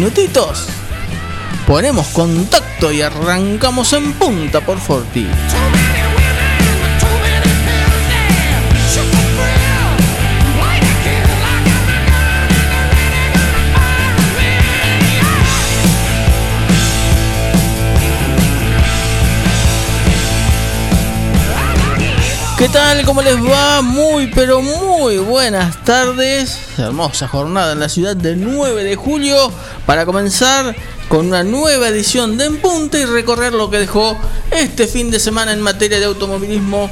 Minutitos. Ponemos contacto y arrancamos en punta por Forti. ¿Qué tal? ¿Cómo les va? Muy, pero muy buenas tardes. Hermosa jornada en la ciudad del 9 de julio para comenzar con una nueva edición de En Punta y recorrer lo que dejó este fin de semana en materia de automovilismo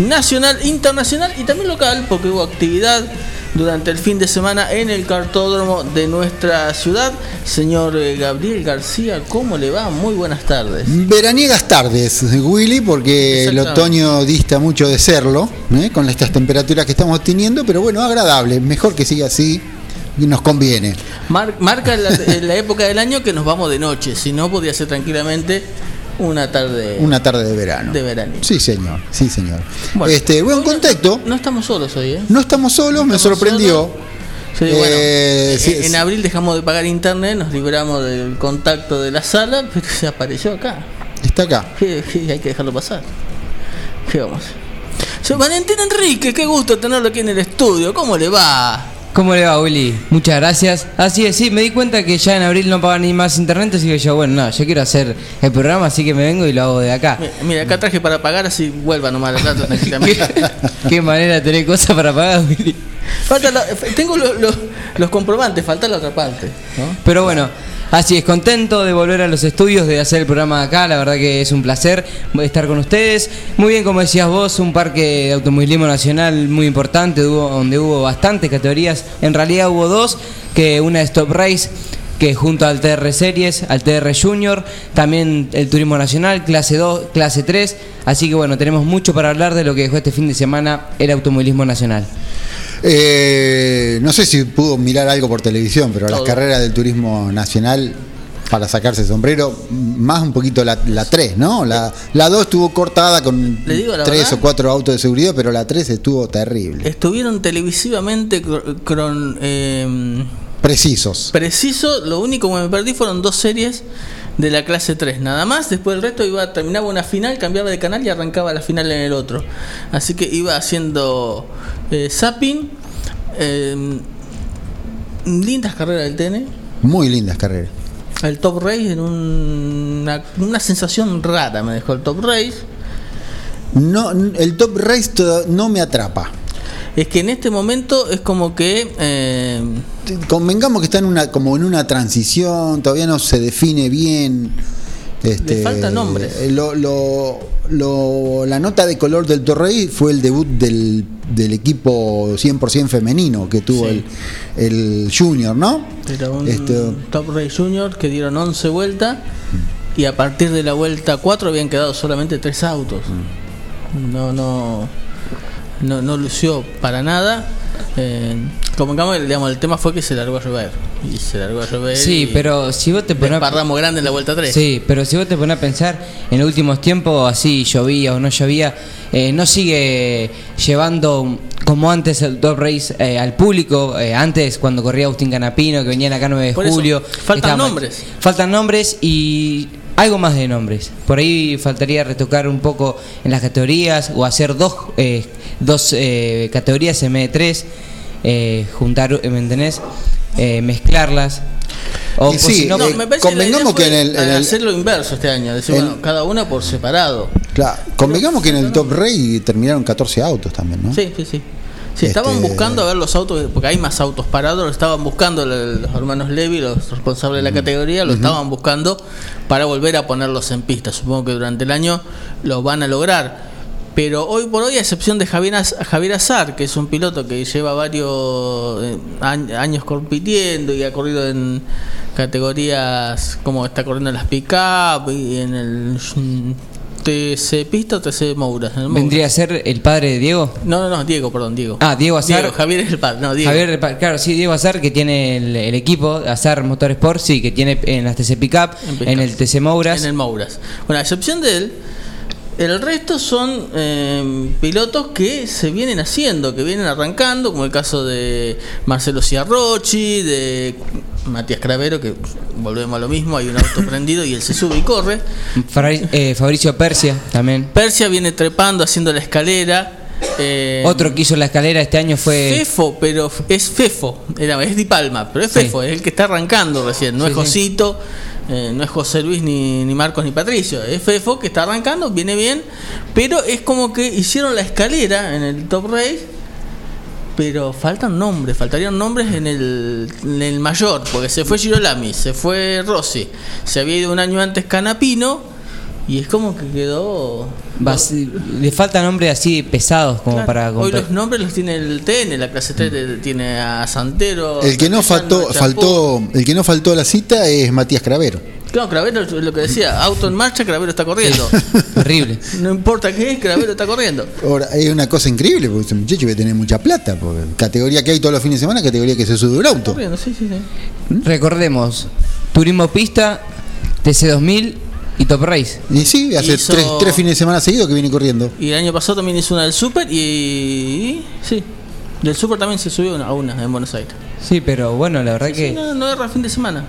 nacional, internacional y también local, porque hubo actividad durante el fin de semana en el cartódromo de nuestra ciudad. Señor eh, Gabriel García, ¿cómo le va? Muy buenas tardes. Veraniegas tardes, Willy, porque el otoño dista mucho de serlo, ¿eh? con estas temperaturas que estamos teniendo, pero bueno, agradable, mejor que siga así. Y nos conviene. marca la, la época del año que nos vamos de noche, si no podía ser tranquilamente una tarde. Una tarde de verano. De verano. Sí, señor. Sí, señor. Bueno, este, buen contacto. No, estamos solos hoy, ¿eh? No estamos solos, me sorprendió. Sí, bueno, eh, en, abril dejamos de pagar internet, nos libramos del contacto de la sala, pero se apareció acá. Está acá. hay que dejarlo pasar. ¿Qué vamos? Soy Valentín Enrique, qué gusto tenerlo aquí en el estudio. ¿Cómo le va? ¿Cómo le va, Willy? Muchas gracias. Así es, sí, me di cuenta que ya en abril no pagan ni más internet, así que yo, bueno, no, yo quiero hacer el programa, así que me vengo y lo hago de acá. Mira, acá traje para pagar, así vuelva nomás la plata ¿Qué manera de tener cosas para pagar, Willy? tengo los comprobantes, falta la otra parte. Pero bueno, Así es, contento de volver a los estudios, de hacer el programa acá, la verdad que es un placer estar con ustedes. Muy bien, como decías vos, un parque de automovilismo nacional muy importante, donde hubo bastantes categorías, en realidad hubo dos, que una es Top Race, que junto al TR Series, al TR Junior, también el Turismo Nacional, clase 2, clase 3, así que bueno, tenemos mucho para hablar de lo que dejó este fin de semana el automovilismo nacional. Eh, no sé si pudo mirar algo por televisión, pero las carreras del turismo nacional para sacarse el sombrero, más un poquito la, 3, ¿no? La, 2 estuvo cortada con 3 o 4 autos de seguridad, pero la 3 estuvo terrible. Estuvieron televisivamente con... Eh, Precisos. Preciso, lo único que me perdí fueron dos series de la clase 3, nada más. Después el resto iba terminaba una final, cambiaba de canal y arrancaba la final en el otro. Así que iba haciendo eh, zapping. Eh, lindas carreras del TN. Muy lindas carreras. El Top Race en una, una sensación rara me dejó el Top Race. No, el Top Race no me atrapa es que en este momento es como que eh, convengamos que está en una como en una transición todavía no se define bien este, le falta nombres eh, lo, lo, la nota de color del Torrey fue el debut del, del equipo 100% femenino que tuvo el, el Junior ¿no? era un este, Top Race Junior que dieron 11 vueltas y a partir de la vuelta 4 habían quedado solamente 3 autos mm. no no no, no lució para nada. Eh, Convengamos que digamos, el tema fue que se largó a llover. Y se largó a llover. Sí, y pero si vos te pones. Grande en la vuelta 3. Sí, pero si vos te pones a pensar, en los últimos tiempos, así llovía o no llovía, eh, no sigue llevando como antes el Top Race eh, al público. antes, cuando corría Agustín Canapino, que venían acá 9 de Por eso, julio. faltan nombres. Faltan nombres y algo más de nombres. Por ahí faltaría retocar un poco en las categorías o hacer dos, eh, dos eh, categorías M3, eh, juntar, ¿me entendés? Eh, mezclarlas. O, sí, si no, No, Eh, me parece convengamos que, la idea que en el- fue en el- hacer lo inverso este año, decir, en- bueno, cada una por separado. Claro, convengamos que en el Top Rey terminaron 14 autos también, ¿no? Sí, sí, sí. Sí, estaban Este- buscando a ver los autos, porque hay más autos parados, lo estaban buscando los hermanos Levy, los responsables de la categoría, lo estaban buscando para volver a ponerlos en pista. Supongo que durante el año lo van a lograr. Pero hoy por hoy, a excepción de Javier, Javier Azar, que es un piloto que lleva varios eh, añ- años compitiendo y ha corrido en categorías como está corriendo en las pick-up y en el TC Pista o TC Mouras. vendría a ser el padre de Diego. No, no, no, Diego, perdón, Diego. Ah, Diego Azar. Diego, Javier es el padre, no, Diego. Javier, claro, sí, Diego Azar, que tiene el, el equipo, Azar Motorsport, sí, que tiene en las TC Pickup, En Pickup. en el TC Mouras. En el Mouras. Bueno, a excepción de él, el resto son eh, pilotos que se vienen haciendo, que vienen arrancando, como el caso de Marcelo Ciarrochi, de Matías Cravero, que volvemos a lo mismo, hay un auto prendido y él se sube y corre. Eh, Fabricio Persia también. Persia viene trepando, haciendo la escalera. eh, Otro que hizo la escalera este año fue. Fefo, pero es Fefo, era, es Di Palma, pero es Sí. Fefo, es el que está arrancando recién, no Sí, es sí. Josito, eh, no es José Luis, ni, ni Marcos, ni Patricio, es Fefo que está arrancando, viene bien, pero es como que hicieron la escalera en el Top Race, pero faltan nombres, faltarían nombres en el, el mayor, porque se fue Girolami, se fue Rossi, se había ido un año antes Canapino, y es como que quedó... Vas- le faltan nombres así pesados como Claro. para Hoy los nombres los tiene el TN, la clase 3 de- tiene a Santero. El que no a faltó, el que no faltó a la cita es Matías Cravero. Claro, Cravero es lo que decía, auto en marcha, Cravero está corriendo. Terrible. No importa qué es, Cravero está corriendo. Ahora, es una cosa increíble porque ese muchacho debe tener mucha plata, porque categoría que hay todos los fines de semana, categoría que se sube un auto. Corriendo, sí, sí, sí. Recordemos: Turismo Pista, TC2000 y Top Race. Y sí, hace Hizo- tres, tres fines de semana seguidos que viene corriendo. Y el año pasado también hizo una del Super y. Sí. Del Super también se subió una, a una en Buenos Aires. Sí, pero bueno, la verdad Sí, que. no, no erra fin de semana.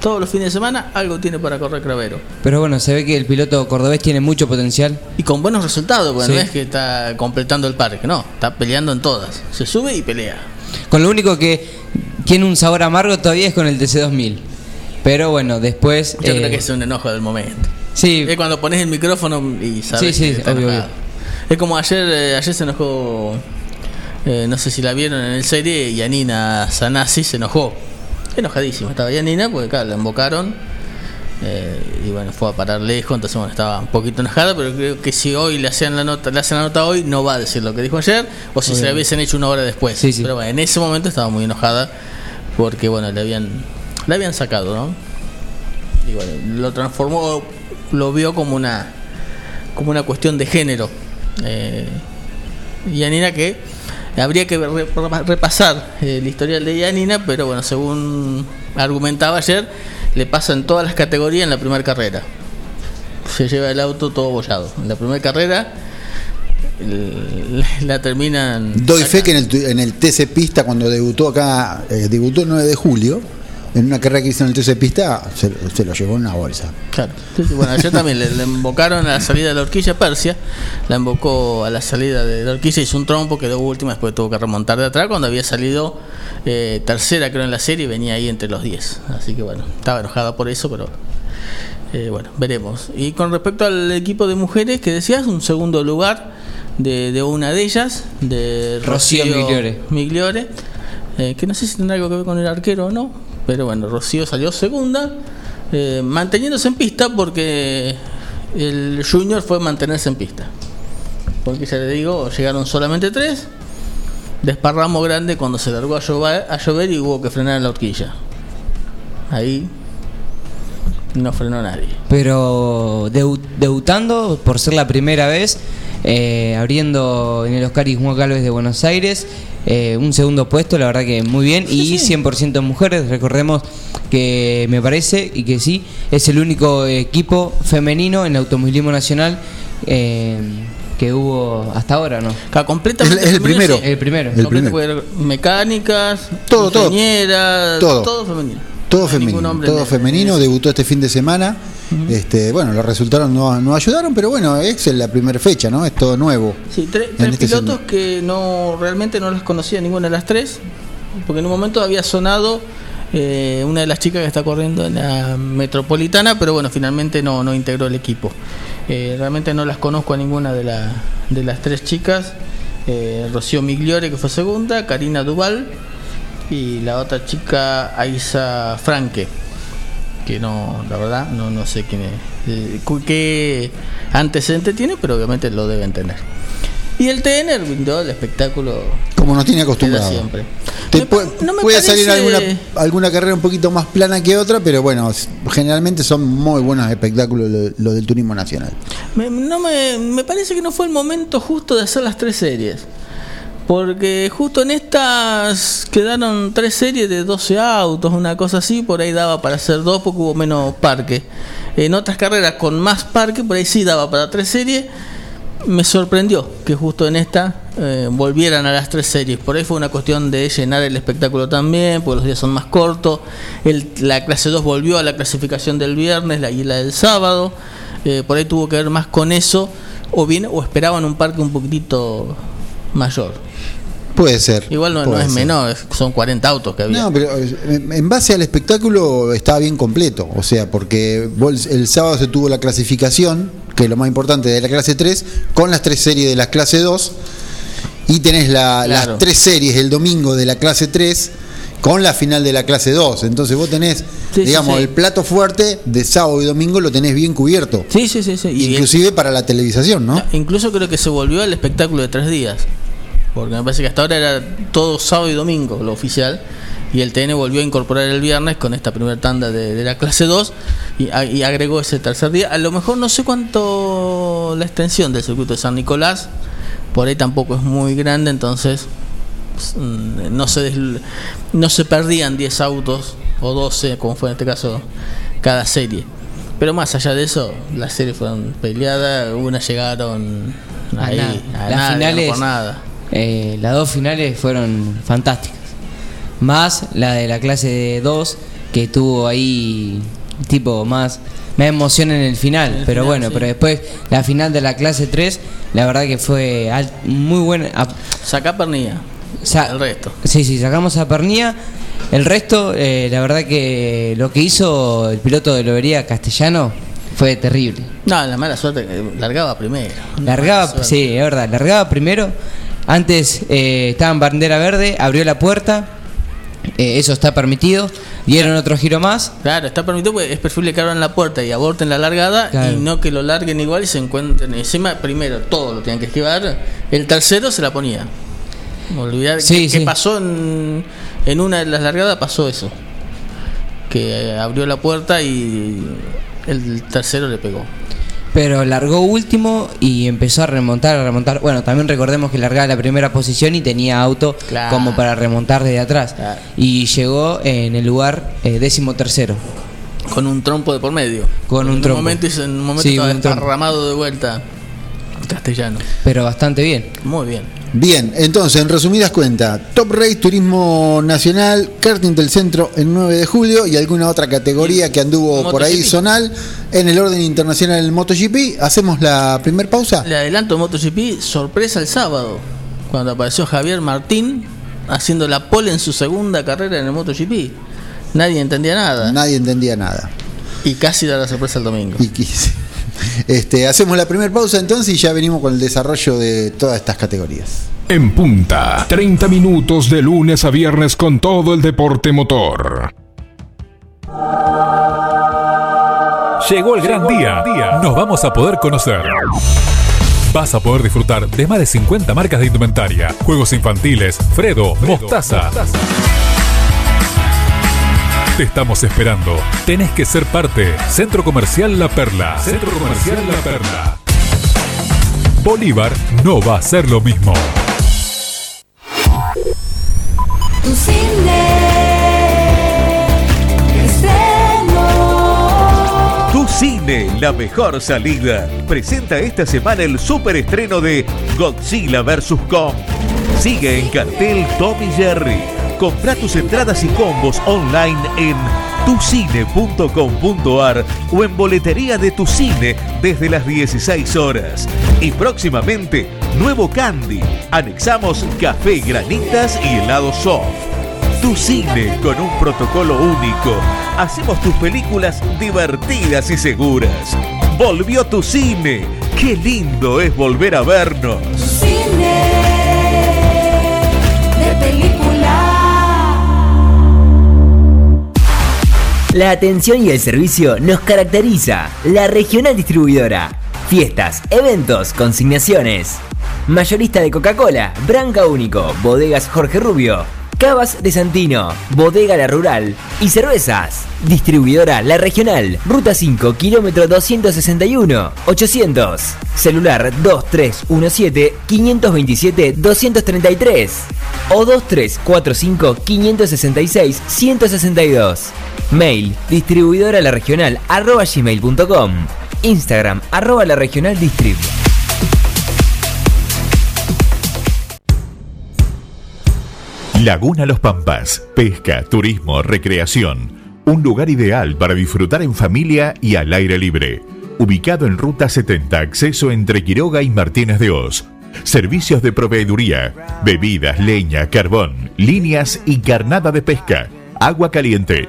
Todos los fines de semana algo tiene para correr Cravero. Pero bueno, se ve que el piloto cordobés tiene mucho potencial. Y con buenos resultados, porque Sí. no es que está completando el parque, no, está peleando en todas. Se sube y pelea. Con lo único que tiene un sabor amargo todavía es con el TC2000. Pero bueno, después. Yo eh, creo que es un enojo del momento. Sí, Es cuando pones el micrófono y sabes Sí, sí, que está obvio, enojado. Es como ayer, eh, ayer se enojó, eh, no sé si la vieron en el serie, Yanina Sanasi se enojó. Enojadísima estaba Yanina porque claro, la embocaron eh, y bueno, fue a parar lejos, entonces bueno, estaba un poquito enojada, pero creo que si hoy le hacían la nota, le hacen la nota hoy, no va a decir lo que dijo ayer, o si se la hubiesen hecho una hora después. Sí, sí. Pero bueno, en ese momento estaba muy enojada porque bueno, le habían, le habían sacado, ¿no? y bueno, lo transformó, lo vio como una como una cuestión de género. Eh, Yanina que habría que re- repasar eh, el historial de Yanina, pero bueno, según argumentaba ayer, le pasa en todas las categorías en la primera carrera. Se lleva el auto todo bollado. En la primera carrera la terminan. Doy fe que en el, en el TC Pista, cuando debutó acá, eh, debutó el 9 de julio, en una carrera que hizo en el TC Pista, se, se lo llevó en una bolsa. Claro. Bueno, ayer también le, le embocaron a la salida de la horquilla Persia, la embocó a la salida de la horquilla, hizo un trompo, quedó última, después tuvo que remontar de atrás cuando había salido eh, tercera creo en la serie y venía ahí entre los 10. Así que bueno, estaba enojada por eso, pero eh, bueno, veremos. Y con respecto al equipo de mujeres que decías, un segundo lugar de, de una de ellas, de Rocío Rocío, Migliore. Migliore, eh, que no sé si tendrá algo que ver con el arquero o no, pero bueno, Rocío salió segunda, eh, manteniéndose en pista porque el Junior fue mantenerse en pista. Porque ya le digo, llegaron solamente tres, desparramo grande cuando se largó a llover, y hubo que frenar en la horquilla. Ahí no frenó nadie. pero debu- debutando por ser la primera vez, eh, abriendo en el Oscar Juan Galvez de Buenos Aires, eh, un segundo puesto, la verdad que muy bien. y 100% mujeres, recordemos que me parece y que sí, es el único equipo femenino en el automovilismo nacional. Eh, que hubo hasta ahora, ¿no? completamente es, el primero. El primero. El primero. Mecánicas, todo, todo. todo. Todo femenino. Todo femenino, todo femenino, debutó este fin de semana. este, bueno, los resultados no, no ayudaron, pero bueno, es la primera fecha, ¿no? Es todo nuevo. Sí, tres, este pilotos que no realmente no las conocía ninguna de las tres, porque en un momento había sonado eh, una de las chicas que está corriendo en la metropolitana, pero bueno, finalmente no, no integró el equipo. Eh, realmente no las conozco a ninguna de, la, de las tres chicas. Eh, Rocío Migliore, que fue segunda, Karina Duval y la otra chica, Aisa Franque, que no, la verdad, no, no sé quién es, eh, qué antecedente tiene, pero obviamente lo deben tener. Y el TN brindó el espectáculo. Como nos tiene acostumbrado. Siempre. puede, salir alguna, alguna carrera un poquito más plana que otra, pero bueno, generalmente son muy buenos espectáculos los del turismo nacional. Me, no me, me parece que no fue el momento justo de hacer las tres series. Porque justo en estas quedaron tres series de 12 autos, una cosa así, por ahí daba para hacer dos porque hubo menos parque. En otras carreras con más parque, por ahí sí daba para tres series me sorprendió que justo en esta eh, volvieran a las tres series. Por ahí fue una cuestión de llenar el espectáculo también, porque los días son más cortos. la clase 2 volvió a la clasificación del viernes la, y del sábado. Eh, por ahí tuvo que ver más con eso, o bien, o esperaban un parque un poquitito mayor. Puede ser. Igual no, es menor, son 40 autos que había. No, pero eh, en base al espectáculo estaba bien completo. O sea, porque el sábado se tuvo la clasificación, que es lo más importante de la clase 3, con las tres series de la clase 2. Y tenés las tres series el domingo de la clase 3 con la final de la clase 2. Entonces vos tenés, digamos, el plato fuerte de sábado y domingo lo tenés bien cubierto. Sí, sí, sí. sí. Inclusive para la televisación, ¿no? Incluso creo que se volvió el espectáculo de tres días porque me parece que hasta ahora era todo sábado y domingo lo oficial, y el TN volvió a incorporar el viernes con esta primera tanda de, la clase 2 y, agregó ese tercer día. A lo mejor no sé cuánto la extensión del circuito de San Nicolás, por ahí tampoco es muy grande, entonces mm, no se, no se perdían 10 autos o 12, como fue en este caso, cada serie. Pero más allá de eso, las series fueron peleadas, unas llegaron ahí, a, las finales, por nada eh, las dos finales fueron fantásticas. Más la de la clase 2, que tuvo ahí tipo más, me emoción en el final. pero bueno, pero después la final de la clase 3, la verdad que fue muy buena. Saca Pernilla. el resto. Sí, sí, sacamos a Pernilla. El resto, eh, la verdad que lo que hizo el piloto de Lobería Castellano fue terrible. No, la mala suerte, largaba primero. Largaba, sí, es verdad, largaba primero antes eh, estaba en bandera verde, abrió la puerta, eh, eso está permitido, dieron otro giro más. Claro, está permitido porque es preferible que abran la puerta y aborten la largada y no que lo larguen igual y se encuentren encima. Primero, todo lo tenían que esquivar, el tercero se la ponía. Olvidar sí, que, pasó en, en una de las largadas, pasó eso. Que abrió la puerta y el tercero le pegó pero largó último y empezó a remontar, a remontar. Bueno, también recordemos que largaba la primera posición y tenía auto como para remontar desde atrás. Y llegó en el lugar eh, décimo tercero. Con un trompo de por medio. Con un trompo. Momento, en un momento estaba arramado de vuelta castellano. Pero bastante bien. Muy bien. Bien, entonces, en resumidas cuentas, Top Race, Turismo Nacional, Karting del Centro el 9 de julio y alguna otra categoría que anduvo por ahí zonal en el orden internacional del MotoGP. ¿Hacemos la primer pausa? Le adelanto MotoGP, sorpresa el sábado, cuando apareció Javier Martín haciendo la pole en su segunda carrera en el MotoGP. Nadie entendía nada. Nadie entendía nada. Y casi da la sorpresa el domingo. Y quise. Este, hacemos la primera pausa entonces y ya venimos con el desarrollo de todas estas categorías. En punta, 30 minutos de lunes a viernes con todo el deporte motor. Llegó el gran día. Nos vamos a poder conocer. Vas a poder disfrutar de más de 50 marcas de indumentaria, juegos infantiles, Fredo, Mostaza. Te estamos esperando. Tenés que ser parte. Centro Comercial La Perla. Centro Comercial La Perla. Bolívar no va a ser lo mismo. Tu cine Tu cine, la mejor salida. Presenta esta semana el super estreno de Godzilla vs. Kong. Sigue en cartel Tommy Jerry. Compra tus entradas y combos online en tucine.com.ar o en boletería de tu cine desde las 16 horas. Y próximamente, nuevo candy. Anexamos café, granitas y helado soft. Tu cine con un protocolo único. Hacemos tus películas divertidas y seguras. Volvió tu cine. Qué lindo es volver a vernos. La atención y el servicio nos caracteriza. La regional distribuidora. Fiestas, eventos, consignaciones. Mayorista de Coca-Cola, Branca Único, Bodegas Jorge Rubio, Cavas de Santino, Bodega La Rural y Cervezas. Distribuidora La Regional, Ruta 5, kilómetro 261, 800. Celular 2317-527-233 o 2345-566-162. Mail distribuidora la regional arroba gmail.com. Instagram arroba la regional distrib. Laguna Los Pampas, pesca, turismo, recreación. Un lugar ideal para disfrutar en familia y al aire libre. Ubicado en Ruta 70, acceso entre Quiroga y Martínez de Oz. Servicios de proveeduría, bebidas, leña, carbón, líneas y carnada de pesca. Agua caliente,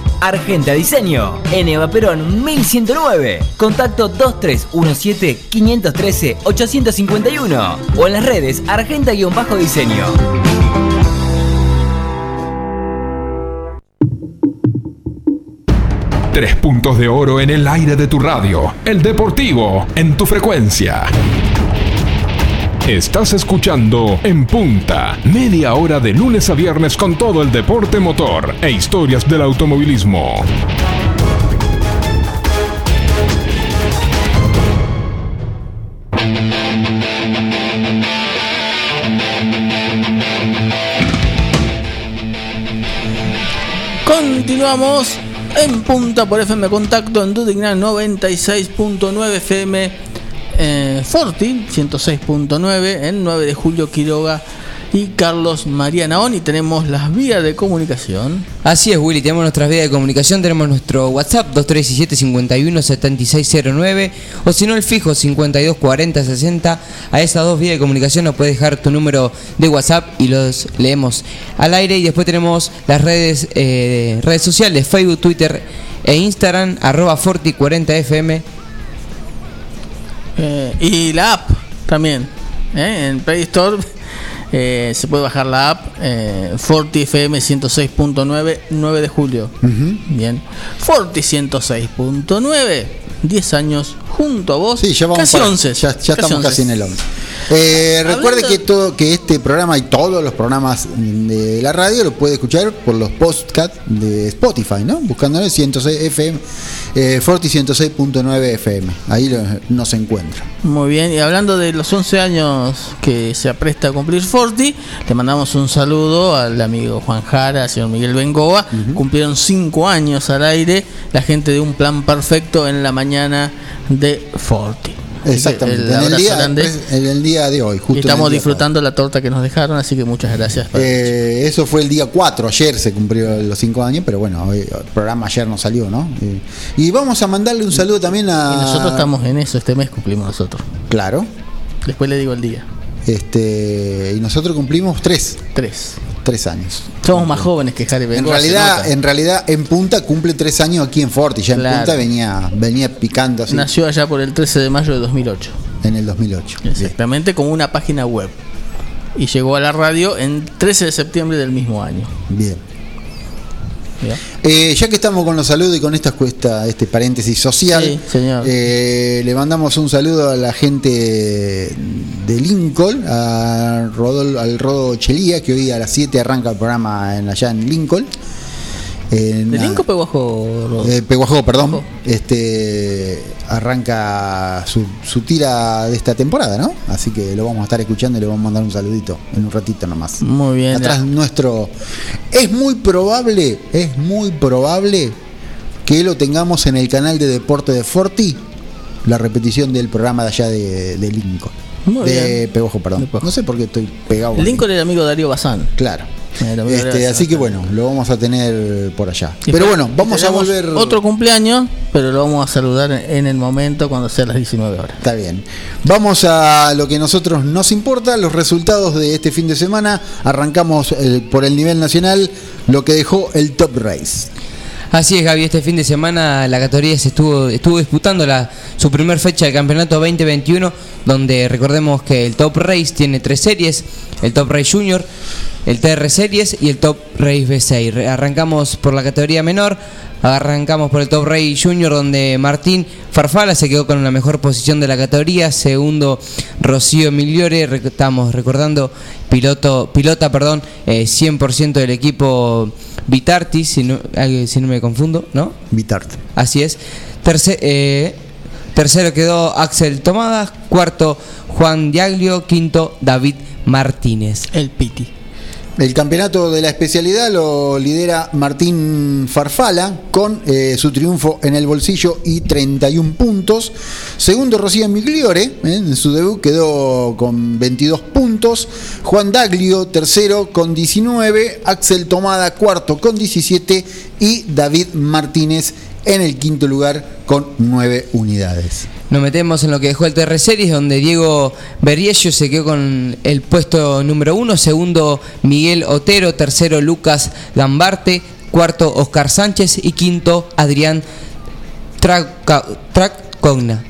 Argenta Diseño. En Eva Perón 1109. Contacto 2317-513-851. O en las redes Argenta-Diseño. Tres puntos de oro en el aire de tu radio. El deportivo en tu frecuencia. Estás escuchando En Punta, media hora de lunes a viernes con todo el deporte motor e historias del automovilismo. Continuamos en punta por FM Contacto en Dudignan 96.9 FM eh, Forti 106.9 el 9 de julio Quiroga y Carlos María Naón y tenemos las vías de comunicación. Así es, Willy, tenemos nuestras vías de comunicación, tenemos nuestro WhatsApp 2317 51 7609 o si no el fijo 52 40 60. A esas dos vías de comunicación nos puedes dejar tu número de WhatsApp y los leemos al aire y después tenemos las redes eh, redes sociales, Facebook, Twitter e Instagram arroba Forti40fm Eh, y la app también. ¿eh? En Play Store eh, se puede bajar la app eh, Forti FM 106.9 9 de julio. Bien. Forti 106.9 10 años junto a vos. Sí, ya vamos casi para- 11. Ya, ya estamos 11. casi en el 11. Eh, recuerde que todo que este programa y todos los programas de la radio lo puede escuchar por los podcasts de Spotify, ¿no? Buscándole 106 FM, eh, Forti 106.9 FM. Ahí lo- nos encuentra. Muy bien, y hablando de los 11 años que se apresta a cumplir Forti, le mandamos un saludo al amigo Juan Jara, al señor Miguel Bengoa. Cumplieron 5 años al aire, la gente de un plan perfecto en la mañana de Forti. Exactamente. el En el, día, en el día de hoy, justo estamos día disfrutando la torta que nos dejaron, así que muchas gracias. Eh, eso fue el día 4, ayer se cumplió los 5 años, pero bueno, hoy- el programa ayer no salió, ¿no? Eh, y vamos a mandarle un saludo también a. Y nosotros estamos en eso, este mes cumplimos nosotros. Claro. Después le digo el día. Este, y nosotros cumplimos 3. Tres. 3 años. Somos más jóvenes que Jari En realidad, en realidad, en Punta cumple tres años aquí en Forti. Ya en Claro. Punta venía, venía picando así Nació allá por el 13 de mayo de 2008. en el 2008. Exactamente como una página web. Y llegó a la radio en 13 de septiembre del mismo año. Bien. Eh, ya que estamos con los saludos y con esta cuesta, este paréntesis social, Sí, señor. eh, le mandamos un saludo a la gente de Lincoln, a Rodol, al Rodo Chelía, que hoy a las 7 arranca el programa en, allá en Lincoln. En ¿De Peguajo? Rodo? Eh, Peguajó, perdón. Este arranca su, su tira de esta temporada, ¿no? Así que lo vamos a estar escuchando y le vamos a mandar un saludito en un ratito nomás. Muy bien. Atrás nuestro. Es muy probable, es muy probable que lo tengamos en el canal de deporte de Forti, la repetición del programa de allá de, de Lincoln. Muy de bien. Peguajo, perdón. No sé por qué estoy pegado. Lincoln era amigo de Darío Bazán. Claro. De Este, así que bueno, lo vamos a tener por allá. Y Pero bueno, vamos a volver. Otro cumpleaños, pero lo vamos a saludar en el momento cuando sea las 19 horas. Está bien. Vamos a lo que a nosotros nos importa, los resultados de este fin de semana. Arrancamos eh, por el nivel nacional, lo que dejó el Top Race. Así es, Gaby, este fin de semana la categoría se estuvo, estuvo disputando la, su primer fecha del campeonato 2021, donde recordemos que el Top Race tiene tres series, el Top Race Junior, el TR Series y el Top Race B6. Re- Arrancamos por la categoría menor, arrancamos por el Top Race Junior, donde Martín Farfala se quedó con la mejor posición de la categoría, segundo Rocío Migliore, estamos recordando, piloto, pilota, perdón, eh, 100% del equipo Vitarti, si no, si no me confundo, ¿no? Vitart. Así es. Terce- eh, tercero quedó Axel Tomadas, cuarto Juan Diaglio, quinto David Martínez. El Piti. El campeonato de la especialidad lo lidera Martín Farfala con eh, su triunfo en el bolsillo y 31 puntos. Segundo Rocío Migliore, eh, en su debut quedó con 22 puntos. Juan Daglio tercero con 19. Axel Tomada cuarto con 17. Y David Martínez en el quinto lugar con 9 unidades. Nos metemos en lo que dejó el TR Series, donde Diego Berriello se quedó con el puesto número uno, segundo Miguel Otero, tercero Lucas Gambarte, cuarto Oscar Sánchez y quinto Adrián Tracogna.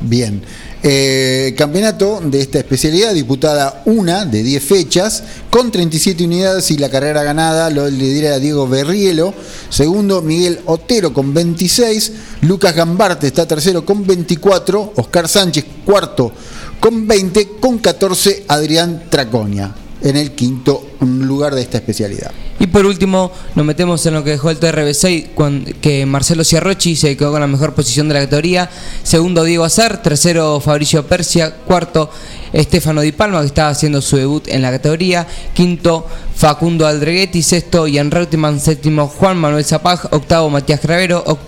Bien. Eh, campeonato de esta especialidad, disputada una de 10 fechas, con 37 unidades y la carrera ganada lo lidera Diego Berrielo. Segundo, Miguel Otero con 26. Lucas Gambarte está tercero con 24. Oscar Sánchez cuarto con 20. Con 14, Adrián Traconia en el quinto lugar de esta especialidad. Y por último, nos metemos en lo que dejó el TRB6, cuan- que Marcelo Ciarrochi se quedó con la mejor posición de la categoría. Segundo, Diego Azar. Tercero, Fabricio Persia. Cuarto, Estefano Di Palma, que estaba haciendo su debut en la categoría. Quinto, Facundo Aldreghetti. Sexto, Ian Reutemann. Séptimo, Juan Manuel Zapag. Octavo, Matías Gravero. Oc-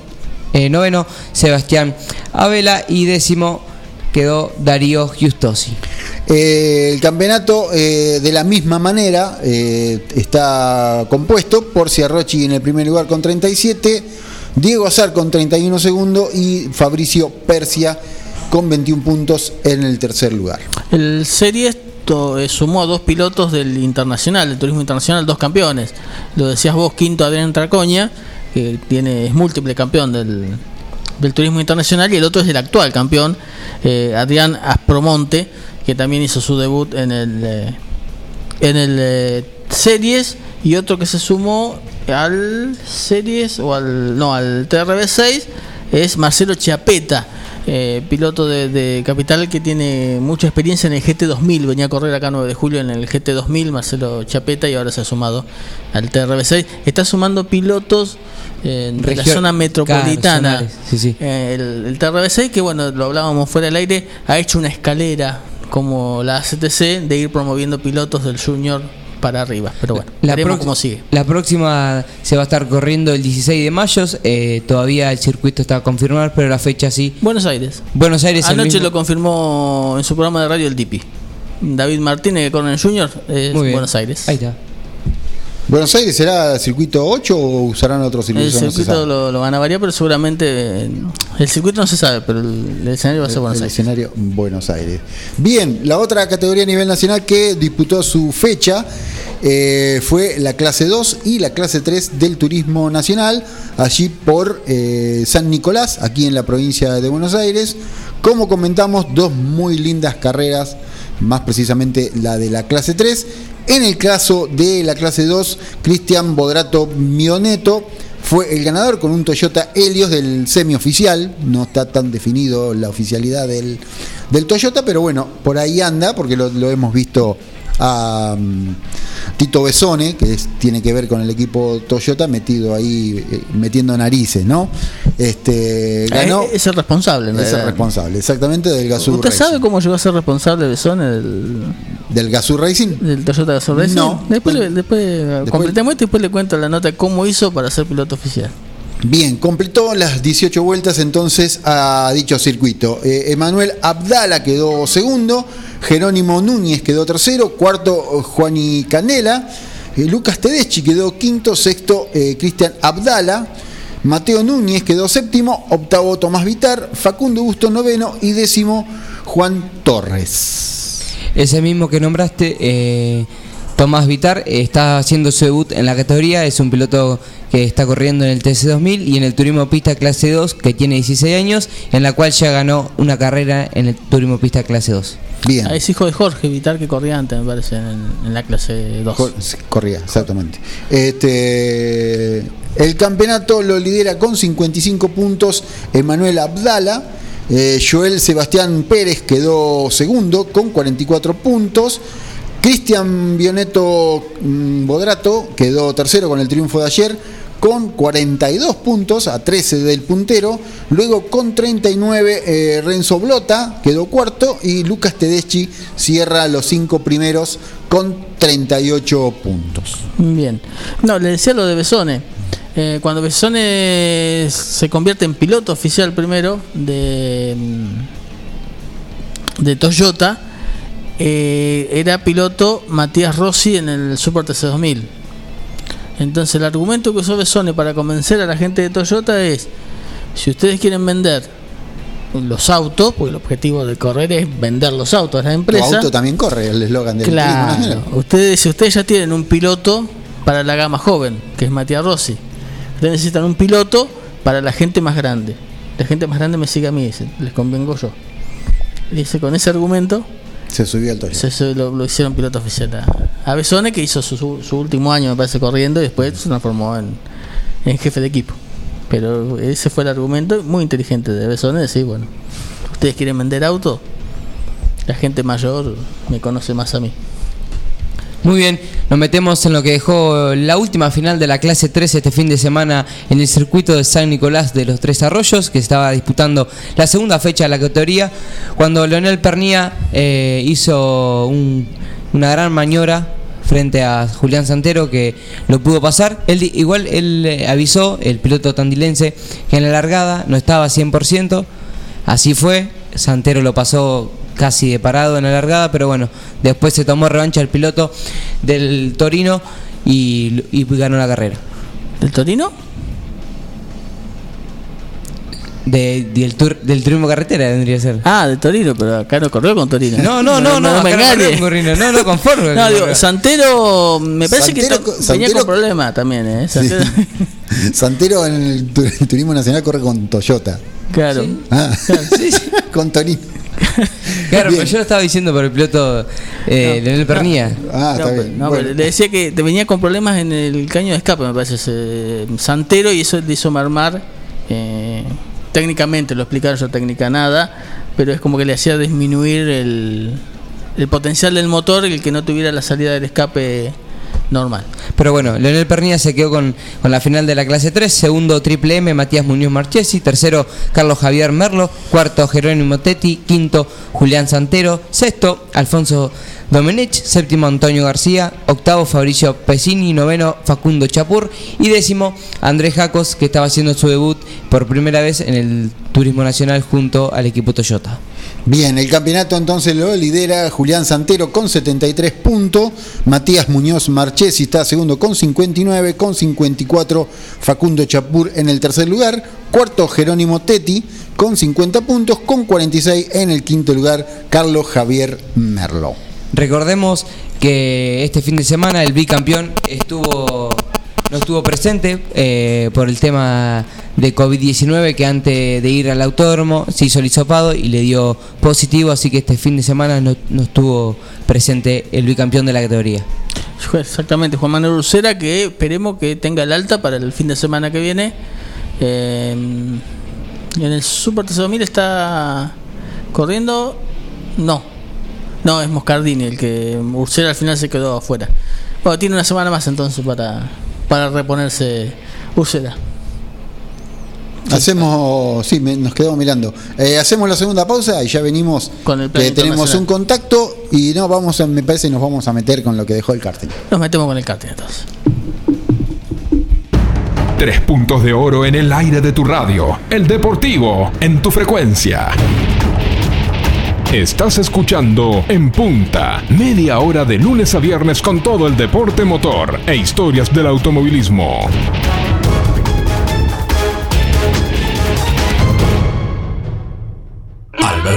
eh, noveno, Sebastián Abela. Y décimo, quedó Darío Giustosi. Eh, el campeonato eh, de la misma manera eh, está compuesto por Ciarrochi en el primer lugar con 37, Diego Azar con 31 segundos y Fabricio Persia con 21 puntos en el tercer lugar. El Series sumó a dos pilotos del internacional, del turismo internacional, dos campeones. Lo decías vos, quinto Adrián Tracoña, que tiene, es múltiple campeón del, del turismo internacional, y el otro es el actual campeón, eh, Adrián Aspromonte, que también hizo su debut en el, eh, en el eh, Series, y otro que se sumó al Series, o al, no, al TRB6, es Marcelo Chiapeta. Eh, piloto de, de Capital que tiene mucha experiencia en el GT2000, venía a correr acá 9 de julio en el GT2000, Marcelo Chapeta, y ahora se ha sumado al TRB6. Está sumando pilotos eh, de la zona metropolitana. Claro, zonales, sí, sí. Eh, el, el TRB6, que bueno, lo hablábamos fuera del aire, ha hecho una escalera como la CTC de ir promoviendo pilotos del Junior para arriba. Pero bueno, La, veremos prox- cómo sigue. la próxima se va a estar corriendo el 16 de mayo. eh, todavía el circuito está a confirmar, pero la fecha sí. Buenos Aires. Buenos Aires Anoche mismo- lo confirmó en su programa de radio el Tipi. David Martínez, que corre en Junior, es. Buenos Aires. Ahí está. ¿Buenos Aires será circuito 8 o usarán otro El circuito? No se circuito lo, lo van a variar, pero seguramente. eh, El circuito no se sabe, pero el, el escenario va a ser Buenos el Aires. escenario Buenos Aires. Bien, la otra categoría a nivel nacional que disputó su fecha eh, fue la clase 2 y la clase 3 del turismo nacional, allí por eh, San Nicolás, aquí en la provincia de Buenos Aires. Como comentamos, dos muy lindas carreras, más precisamente la de la clase 3. En el caso de la clase 2, Cristian Bodrato Mioneto fue el ganador con un Toyota Helios del semioficial. No está tan definido la oficialidad del, del Toyota, pero bueno, por ahí anda, porque lo, lo hemos visto a mm, Tito Besone, que es- tiene que ver con el equipo Toyota, metido ahí, eh, metiendo narices, ¿no? Este, ganó. Eh, es el responsable, en es el responsable, exactamente, del Gazoo ¿Usted Racing. sabe cómo llegó a ser responsable Besone del, ¿Del Gazoo Racing? del Toyota Gazoo Racing? No. Después, le- después, completemos esto y después le cuento la nota cómo hizo para ser piloto oficial. Bien, completó las 18 vueltas entonces a dicho circuito. Eh, Emanuel Abdala quedó segundo, Jerónimo Núñez quedó tercero, cuarto Juani Canela, eh, Lucas Tedeschi quedó quinto, sexto eh, Cristian Abdala, Mateo Núñez quedó séptimo, octavo Tomás Vitar, Facundo Busto noveno y décimo Juan Torres. Ese mismo que nombraste, eh, Tomás Vitar, eh, está haciendo su debut en la categoría. Es un piloto que está corriendo en el TC2000 y en el Turismo Pista Clase 2, que tiene 16 años, en la cual ya ganó una carrera en el Turismo Pista Clase 2. Bien. Ah, es hijo de Jorge Vitar que corría antes, me parece, en, en la clase 2. Cor- sí, Corría, exactamente. Este, el campeonato lo lidera con 55 puntos Emanuel Abdala. Eh, Joel Sebastián Pérez quedó segundo con 44 puntos. Cristian Bioneto mm, Bodrato quedó tercero con el triunfo de ayer con 42 puntos a 13 del puntero. Luego con 39 eh, Renzo Blota quedó cuarto y Lucas Tedeschi cierra los cinco primeros con 38 puntos. Bien. No, le decía lo de Besone. Eh, cuando Besone se convierte en piloto oficial primero de, mm, de Toyota, eh, era piloto Matías Rossi en el Super TC2000. Entonces el argumento que usó Besone para convencer a la gente de Toyota es, si ustedes quieren vender los autos, porque el objetivo de correr es vender los autos a la empresa. auto también corre, el eslogan del Claro. Ustedes, si ustedes ya tienen un piloto para la gama joven, que es Matías Rossi, ustedes necesitan un piloto para la gente más grande. La gente más grande me sigue a mí, dice, les convengo yo. Dice, con ese argumento Se subió al Toyota. se, se lo, lo hicieron piloto oficial a, a que hizo su, último año, me parece, corriendo, y después se transformó en, jefe de equipo. Pero ese fue el argumento muy inteligente de Besone, decir, bueno, ustedes quieren vender auto, la gente mayor me conoce más a mí. Muy bien, nos metemos en lo que dejó la última final de la clase 3 este fin de semana en el circuito de San Nicolás de los Tres Arroyos, que estaba disputando la segunda fecha de la categoría, cuando Leonel Pernía eh, hizo un- una gran maniobra frente a Julián Santero que lo pudo pasar. Él, igual él eh, avisó, el piloto tandilense, que en la largada no estaba 100%, así fue, Santero lo pasó casi de parado en la largada, pero bueno, después se tomó revancha el piloto del Torino y, y ganó la carrera. ¿Del Torino? De, del, tur- del turismo carretera tendría que ser. Ah, de Torino, pero acá no corrió con Torino. No, no, no, no, me no corrió Torino, no, no, con Ford No, digo, Santero, me parece que Santero to- co- venía Santero- con problemas también, ¿eh? Sí. Santero- Santero en el, el turismo nacional corre con Toyota. Claro. Ah, con Torino. Claro, Bien. pero yo lo estaba diciendo por el piloto eh, Leonel Pernía. Ah, No, está bien. no, Bueno. le decía que te venía con problemas en el caño de escape, me parece, ese Santero, y eso le hizo marmar. eh, técnicamente, lo explicaron yo técnica nada, pero es como que le hacía disminuir el, el potencial del motor y el que no tuviera la salida del escape normal. Pero bueno, Leonel Pernía se quedó con, con la final de la clase 3, segundo Triple M Matías Muñoz Marchesi, tercero Carlos Javier Merlo, cuarto Jerónimo Tetti, quinto Julián Santero, sexto Alfonso Domenech, séptimo Antonio García, octavo Fabricio Pesini, noveno Facundo Chapur y décimo Andrés Jacos que estaba haciendo su debut por primera vez en el Turismo Nacional junto al equipo Toyota. Bien, el campeonato entonces lo lidera Julián Santero con 73 puntos, Matías Muñoz Marchesi está segundo con 59, con 54 Facundo Chapur en el tercer lugar, cuarto Jerónimo Tetti con 50 puntos, con 46 en el quinto lugar Carlos Javier Merlo. Recordemos que este fin de semana el bicampeón estuvo no estuvo presente eh, por el tema de COVID-19 que antes de ir al autódromo se hizo el hisopado y le dio positivo, así que este fin de semana no, no estuvo presente el bicampeón de la categoría. Exactamente, Juan Manuel Ursera, que esperemos que tenga el alta para el fin de semana que viene. Eh, en el Super TC2000 está corriendo. No, no, es Moscardini el que Ursera al final se quedó afuera. Bueno, tiene una semana más entonces para, para reponerse Ursera. Hacemos, sí, me- nos quedamos mirando. Eh, hacemos la segunda pausa y ya venimos. Con el plan que tenemos un contacto y no vamos a, me parece, nos vamos a meter con lo que dejó el cartel. Nos metemos con el karting entonces. Tres puntos de oro en el aire de tu radio. El deportivo en tu frecuencia. Estás escuchando En Punta, media hora de lunes a viernes con todo el deporte motor e historias del automovilismo.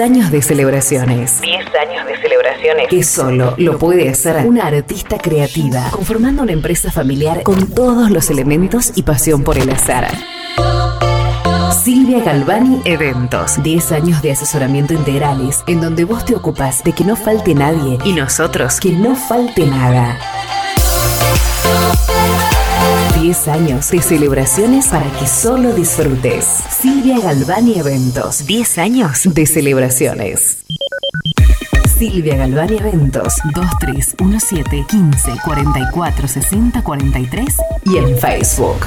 años de celebraciones. 10 años de celebraciones. Que solo lo puede hacer una artista creativa, conformando una empresa familiar con todos los elementos y pasión por el azar. Silvia Galvani Eventos. 10 años de asesoramiento integrales, en donde vos te ocupas de que no falte nadie y nosotros que no falte nada. 10 años de celebraciones para que solo disfrutes. Silvia Galvani Eventos. 10 años de celebraciones. Silvia Galvani Eventos 2317 15 44 60 43 y en Facebook.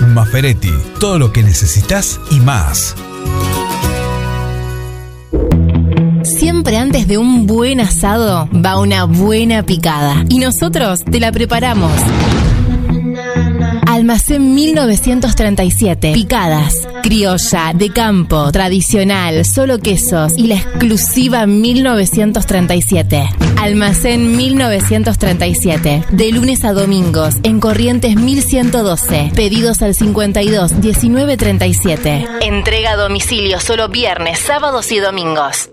Maferetti, todo lo que necesitas y más. Siempre antes de un buen asado va una buena picada. Y nosotros te la preparamos. Almacén 1937. Picadas. Criolla, de campo, tradicional, solo quesos y la exclusiva 1937. Almacén 1937. De lunes a domingos en Corrientes 1112. Pedidos al 52 19 37. Entrega a domicilio solo viernes, sábados y domingos.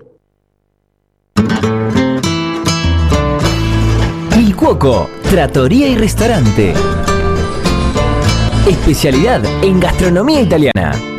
Il Cuoco, Trattoria y Restaurante. Especialidad en gastronomía italiana.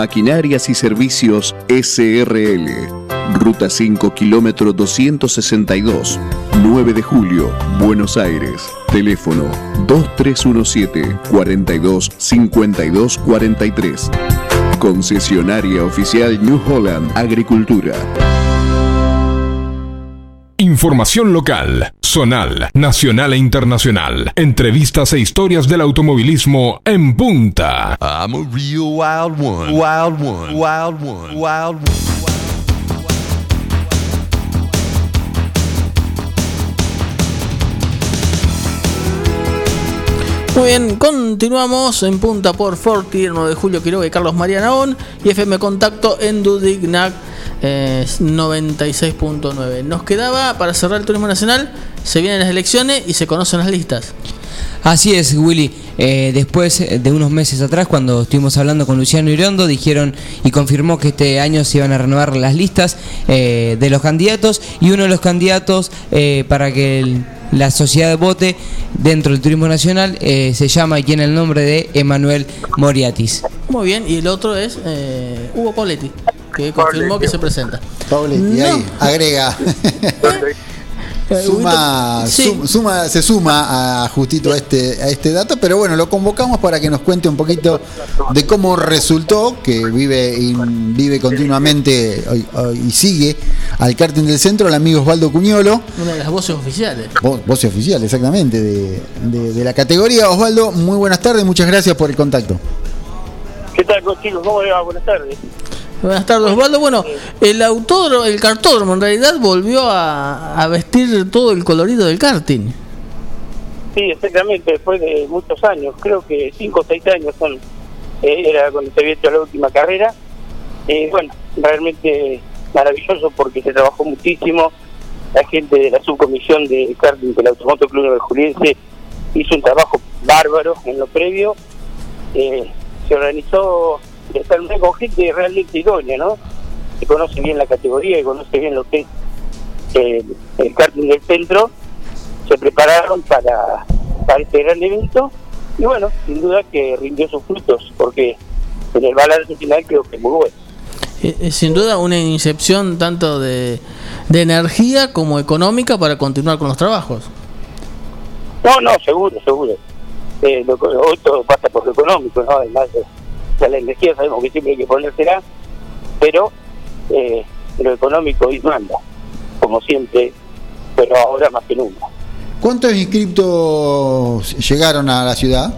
Maquinarias y Servicios SRL. Ruta 5, kilómetro 262. 9 de julio, Buenos Aires. Teléfono 2317 42 52 43. Concesionaria oficial New Holland Agricultura. Información local, zonal, nacional e internacional. Entrevistas e historias del automovilismo en punta. I'm a real wild one. Wild one. Wild one. Wild one. Muy bien, continuamos en punta por Forti, 9 de julio Quiroga y Carlos María Naón y FM Contacto en Dudignac eh, 96.9. Nos quedaba para cerrar el turismo nacional, se vienen las elecciones y se conocen las listas. Así es, Willy. Eh, después de unos meses atrás, cuando estuvimos hablando con Luciano Irondo, dijeron y confirmó que este año se iban a renovar las listas eh, de los candidatos y uno de los candidatos eh, para que el- la sociedad vote dentro del turismo nacional eh, se llama y tiene el nombre de Emanuel Moriatis. Muy bien, y el otro es eh, Hugo Pauletti, que confirmó que se presenta. Pauletti, No. ahí, agrega. Suma, Sí. suma- se suma a justito a este, a este dato, pero bueno, lo convocamos para que nos cuente un poquito de cómo resultó, que vive, y vive continuamente hoy- hoy- y sigue al cártel del centro, el amigo Osvaldo Cuñolo, Una de las voces oficiales. vo- voz oficial exactamente de, de- de la categoría. Osvaldo, muy buenas tardes, muchas gracias por el contacto. ¿Qué tal, chicos? ¿Cómo le va? Buenas tardes. Buenas tardes, Osvaldo. Bueno, el autódromo, el cartódromo en realidad volvió a, vestir todo el colorido del karting. Sí, exactamente, después de muchos años, creo que 5 o 6 años son, eh, era cuando se había hecho la última carrera. Eh, bueno, realmente maravilloso porque se trabajó muchísimo. La gente de la subcomisión de karting del Automoto Club de Juliense hizo un trabajo bárbaro en lo previo. Eh, se organizó está con gente realmente idónea, ¿no? Que conoce bien la categoría y conoce bien lo que es eh, el karting del centro se prepararon para, para este gran evento y bueno, sin duda que rindió sus frutos porque en el balance final creo que muy bueno. Eh, eh, sin duda una incepción tanto de, de energía como económica para continuar con los trabajos. No, no, seguro, seguro. Eh, lo- hoy todo pasa por lo económico, ¿no? Además de, sea, la energía sabemos que siempre hay que ponérsela, pero eh, lo económico hoy manda, como siempre, pero ahora más que nunca. ¿Cuántos inscriptos llegaron a la ciudad?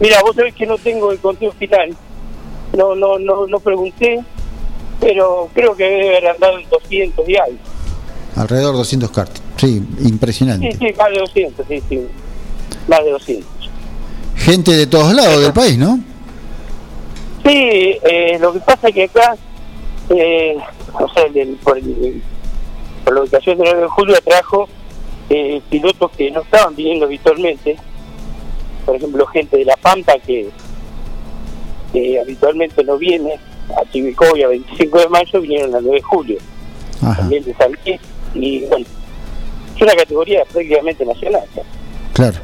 Mira, vos sabés que no tengo el conteo final, no no no no pregunté, pero creo que debe andado en 200 y algo. Alrededor de 200 cartas. Sí, Sí, impresionante. sí, más de 200, sí, sí, más de 200. Gente de todos lados del país, ¿no? Sí, eh, lo que pasa es que acá, eh, o sea, el- por, el- por la ubicación del 9 de julio trajo eh, pilotos que no estaban viniendo habitualmente, por ejemplo, gente de La Pampa que, habitualmente no viene a Chivicoy a 25 de mayo, vinieron al 9 de julio, también de San Luis, y bueno, es una categoría prácticamente nacional. Claro.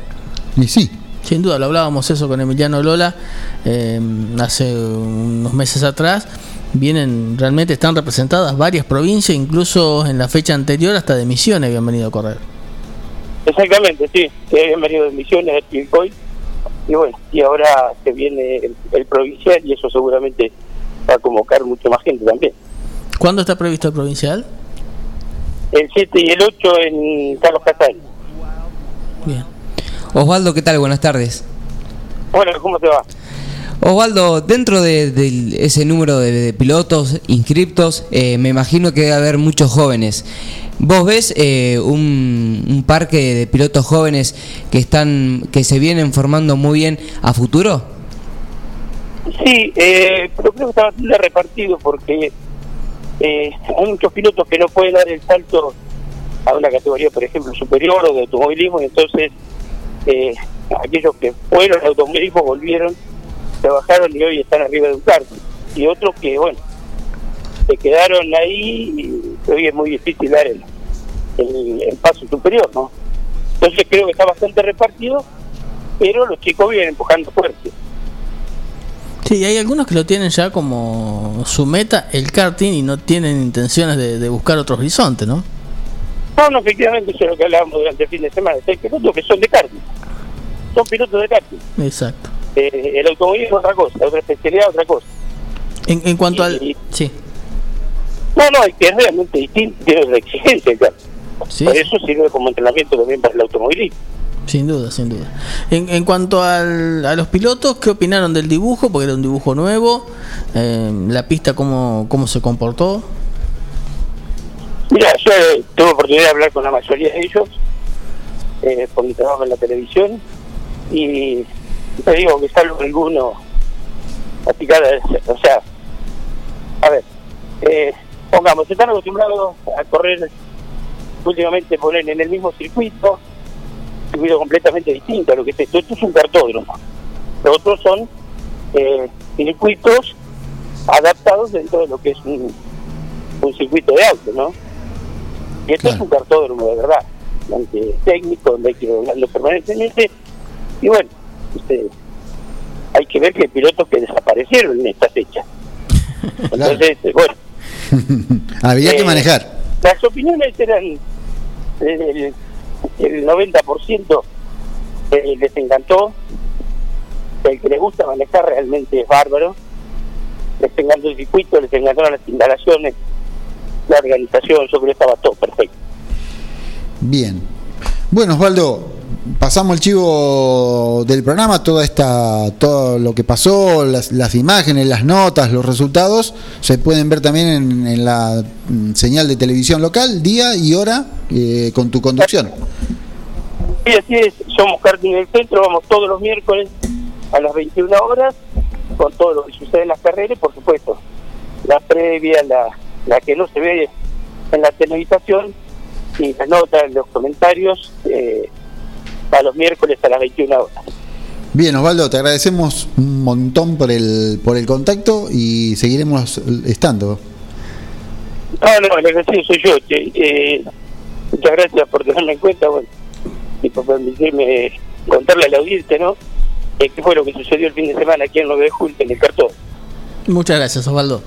Y sí. Sin duda, lo hablábamos eso con Emiliano Lola eh, hace unos meses atrás. Vienen, realmente están representadas varias provincias, incluso en la fecha anterior hasta de Misiones habían venido a correr. Exactamente, sí, habían venido de Misiones de Chivicoy, y bueno, y ahora se viene el, el provincial y eso seguramente va a convocar mucho más gente también. ¿Cuándo está previsto el provincial? El 7 y el 8 en Carlos Castaño. Osvaldo, ¿qué tal? Buenas tardes. Bueno, ¿cómo te va? Osvaldo, dentro de, de ese número de, de pilotos inscriptos, eh, me imagino que debe haber muchos jóvenes. ¿Vos ves eh, un, un parque de pilotos jóvenes que están, que se vienen formando muy bien a futuro? Sí, eh, pero creo que está bastante repartido porque eh, hay muchos pilotos que no pueden dar el salto a una categoría, por ejemplo, superior o de automovilismo, y entonces eh, aquellos que fueron automovilismo volvieron, trabajaron y hoy están arriba de un carro. Y otros que, bueno, se quedaron ahí y hoy es muy difícil dar el, el, el paso superior, ¿no? Entonces creo que está bastante repartido, pero los chicos vienen empujando fuerte. Sí, hay algunos que lo tienen ya como su meta el karting y no tienen intenciones de, de buscar otro horizonte, ¿no? No, no, efectivamente, eso es lo que hablábamos durante el fin de semana. Hay pilotos que son de karting. Son pilotos de karting. Exacto. Eh, el automovilismo es otra cosa, otra especialidad, otra cosa. En, en cuanto al... Sí. No, no, es que es realmente distinto, tiene otra exigencia el karting. Por eso sirve como entrenamiento también para el automovilismo. Sin duda, sin duda. En, en cuanto al- a los pilotos, ¿qué opinaron del dibujo? Porque era un dibujo nuevo. Eh, la pista, ¿cómo, ¿cómo se comportó? Mira, yo eh, tuve oportunidad de hablar con la mayoría de ellos eh, por mi trabajo en la televisión y te digo que salvo alguno cada o sea, a ver, eh, pongamos, están acostumbrados a correr últimamente poner en el mismo circuito, circuito completamente distinto a lo que es esto. Esto es un cartódromo. Los otros son eh, circuitos adaptados dentro de lo que es un circuito de auto, ¿no? Y esto es un cartódromo de verdad, donde es técnico, donde hay que ir doblando permanentemente. Y bueno, este, hay que ver que hay pilotos que desaparecieron en esta fecha. Entonces, eh, bueno, Había que Eh, manejar. las opiniones eran eh, el, el 90% eh, les encantó, el que les gusta manejar realmente es bárbaro, les encantó el circuito, les encantaron las instalaciones, la organización, yo creo que estaba todo perfecto. Bien. Bueno, Osvaldo, pasamos el chivo del programa, toda esta, todo lo que pasó, las, las imágenes, las notas, los resultados, se pueden ver también en, en la mm, señal de televisión local, día y hora, eh, con tu conducción. Sí, así es, somos Karting del Centro, vamos todos los miércoles a las 21 horas con todo lo que sucede en las carreras por supuesto la previa, la, la que no se ve en la televisación y las notas, los comentarios eh, a los miércoles a las 21 horas. Bien, Osvaldo, te agradecemos un montón por el, por el contacto y seguiremos estando. No, no, el agradecido soy yo. eh, muchas gracias por tenerme en cuenta bueno, y por permitirme contarle a la audiencia, ¿no? Eh, qué fue lo que sucedió el fin de semana aquí en 9 de julio en el cartón. Muchas gracias, Osvaldo.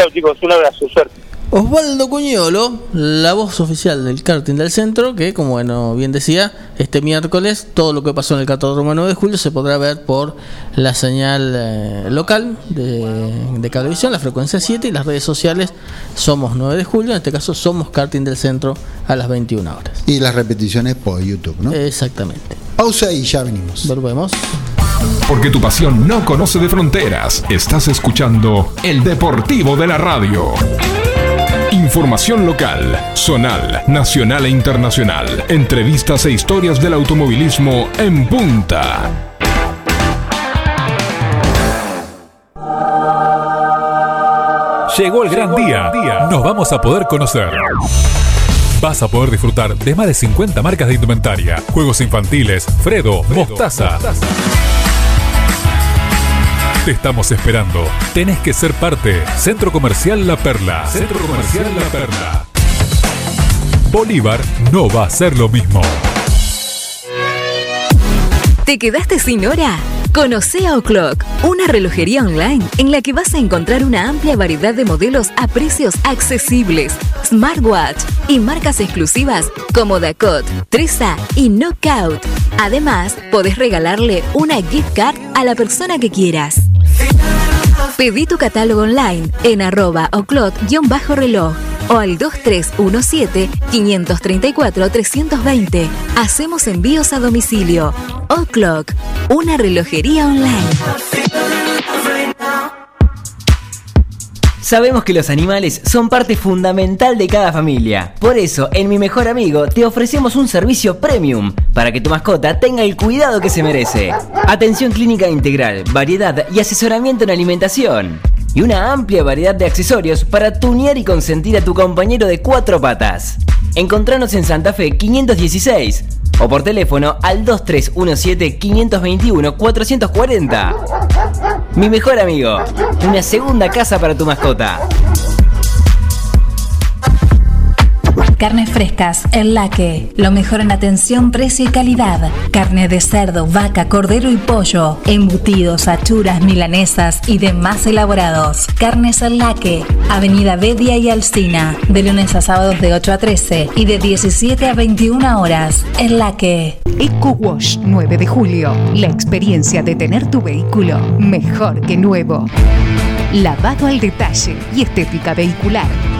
Chao chicos, un abrazo, suerte. Osvaldo Cuñolo, la voz oficial del karting del centro, que como bueno, bien decía, este miércoles todo lo que pasó en el 14 9 de julio se podrá ver por la señal eh, local de, de Cablevisión, la frecuencia 7 y las redes sociales Somos 9 de julio, en este caso Somos Karting del Centro a las 21 horas. Y las repeticiones por YouTube, ¿no? Exactamente. Pausa y ya venimos. Volvemos. Porque tu pasión no conoce de fronteras. Estás escuchando El Deportivo de la Radio. Información local, zonal, nacional e internacional. Entrevistas e historias del automovilismo en punta. Llegó el gran día. Nos vamos a poder conocer. Vas a poder disfrutar de más de 50 marcas de indumentaria, juegos infantiles, Fredo, Mostaza. Te estamos esperando. Tenés que ser parte. Centro Comercial La Perla. Centro Comercial La Perla. Bolívar no va a ser lo mismo. ¿Te quedaste sin hora? Conoce a O'Clock, una relojería online en la que vas a encontrar una amplia variedad de modelos a precios accesibles, smartwatch y marcas exclusivas como Dakot, Tresa y Knockout. Además, podés regalarle una gift card a la persona que quieras. Pedí tu catálogo online en arroba oclot-reloj o al 2317-534-320. Hacemos envíos a domicilio. O'Clock, una relojería online. Sabemos que los animales son parte fundamental de cada familia. Por eso, en Mi Mejor Amigo te ofrecemos un servicio premium para que tu mascota tenga el cuidado que se merece. Atención clínica integral, variedad y asesoramiento en alimentación. Y una amplia variedad de accesorios para tunear y consentir a tu compañero de cuatro patas. Encontranos en Santa Fe 516 o por teléfono al 2317-521-440. Mi mejor amigo, una segunda casa para tu mascota. Carnes frescas, el laque. Lo mejor en atención, precio y calidad. Carne de cerdo, vaca, cordero y pollo. Embutidos, achuras, milanesas y demás elaborados. Carnes el laque. Avenida Bedia y Alcina. De lunes a sábados de 8 a 13 y de 17 a 21 horas. El laque. Eco Wash 9 de julio. La experiencia de tener tu vehículo mejor que nuevo. Lavado al detalle y estética vehicular.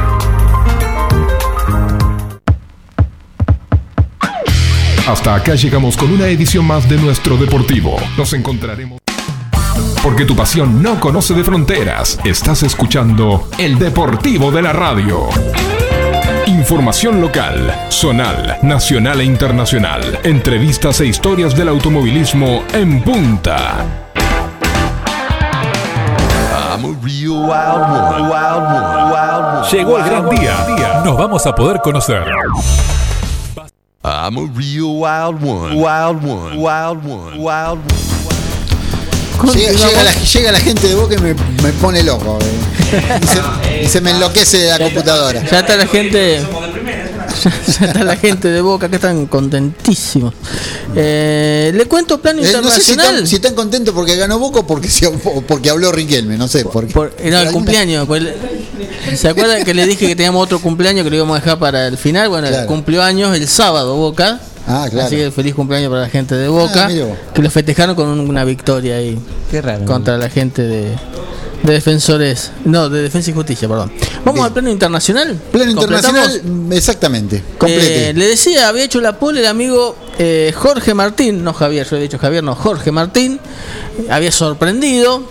Hasta acá llegamos con una edición más de nuestro Deportivo. Nos encontraremos. Porque tu pasión no conoce de fronteras. Estás escuchando El Deportivo de la Radio. Información local, zonal, nacional e internacional. Entrevistas e historias del automovilismo en punta. Llegó el gran día. Nos vamos a poder conocer. I'm a real wild one. Wild one. Wild one. Wild one. Llega, llega la, llega la gente de Boca y me, me pone loco. eh. Y, se, y se me enloquece la computadora. Ya está la gente. Ya está la gente de Boca que están contentísimos. Eh, le cuento plan Eh, no sé si internacional. están, si están contentos porque ganó Boca o porque, se- porque habló Riquelme, no sé. Porque, Era el cumpleaños. pues, ¿Se acuerdan que le dije que teníamos otro cumpleaños que lo íbamos a dejar para el final? Bueno, Claro. cumplió años el sábado Boca. Ah, claro. Así que feliz cumpleaños para la gente de Boca. Ah, vos. que lo festejaron con un- una victoria ahí. Qué raro. Contra la gente de, de defensores. No, de defensa y justicia, perdón. Vamos al plano internacional. Plano internacional, exactamente. Complete. Eh, le decía, había hecho la pole el amigo eh, Jorge Martín, no Javier, yo había dicho Javier, no, Jorge Martín, había sorprendido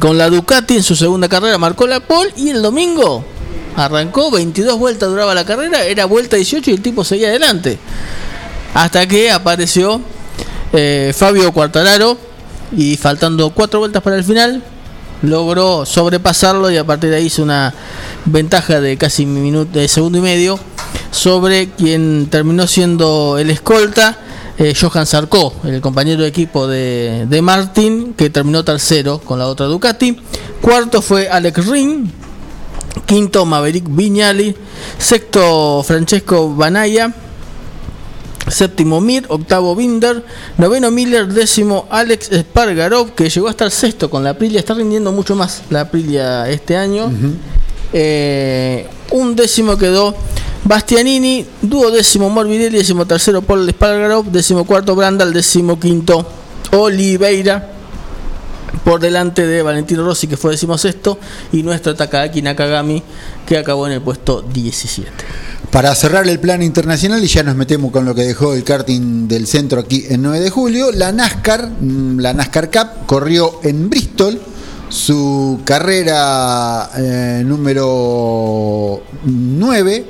con la Ducati en su segunda carrera, marcó la pole y el domingo arrancó, 22 vueltas duraba la carrera, era vuelta 18 y el tipo seguía adelante. Hasta que apareció eh, Fabio Quartararo y faltando cuatro vueltas para el final, logró sobrepasarlo y a partir de ahí hizo una ventaja de casi minuto, de segundo y medio sobre quien terminó siendo el escolta, eh, Johan Sarko, el compañero de equipo de, de Martin, que terminó tercero con la otra Ducati. Cuarto fue Alex Ring, quinto Maverick Viñali, sexto Francesco Banaya, séptimo Mir, octavo Binder, noveno Miller, décimo Alex Spargarov, que llegó a estar sexto con la Aprilia, está rindiendo mucho más la Aprilia este año. Eh, un décimo quedó Bastianini, duodécimo Morbidelli, décimo tercero Paul Spargarov, décimo cuarto Brandal, décimo quinto Oliveira. Por delante de Valentino Rossi, que fue decimosexto, y nuestro Takaki Nakagami, que acabó en el puesto 17. Para cerrar el plan internacional, y ya nos metemos con lo que dejó el karting del centro aquí en 9 de julio, la NASCAR, mm, la NASCAR Cup, corrió en Bristol su carrera eh, número 9,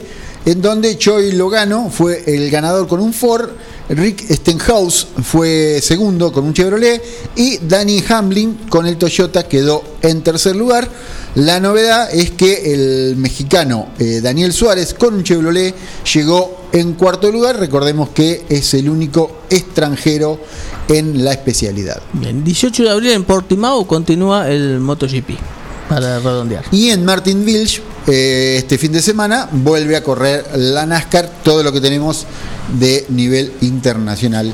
en donde Choi Logano fue el ganador con un Ford, Rick Stenhouse fue segundo con un Chevrolet y Danny Hamlin con el Toyota quedó en tercer lugar. La novedad es que el mexicano eh, Daniel Suárez con un Chevrolet llegó en cuarto lugar. Recordemos que es el único extranjero en la especialidad. Bien, 18 de abril en Portimao continúa el MotoGP, para redondear. Y en Martinville, eh, este fin de semana, vuelve a correr la NASCAR, todo lo que tenemos de nivel internacional.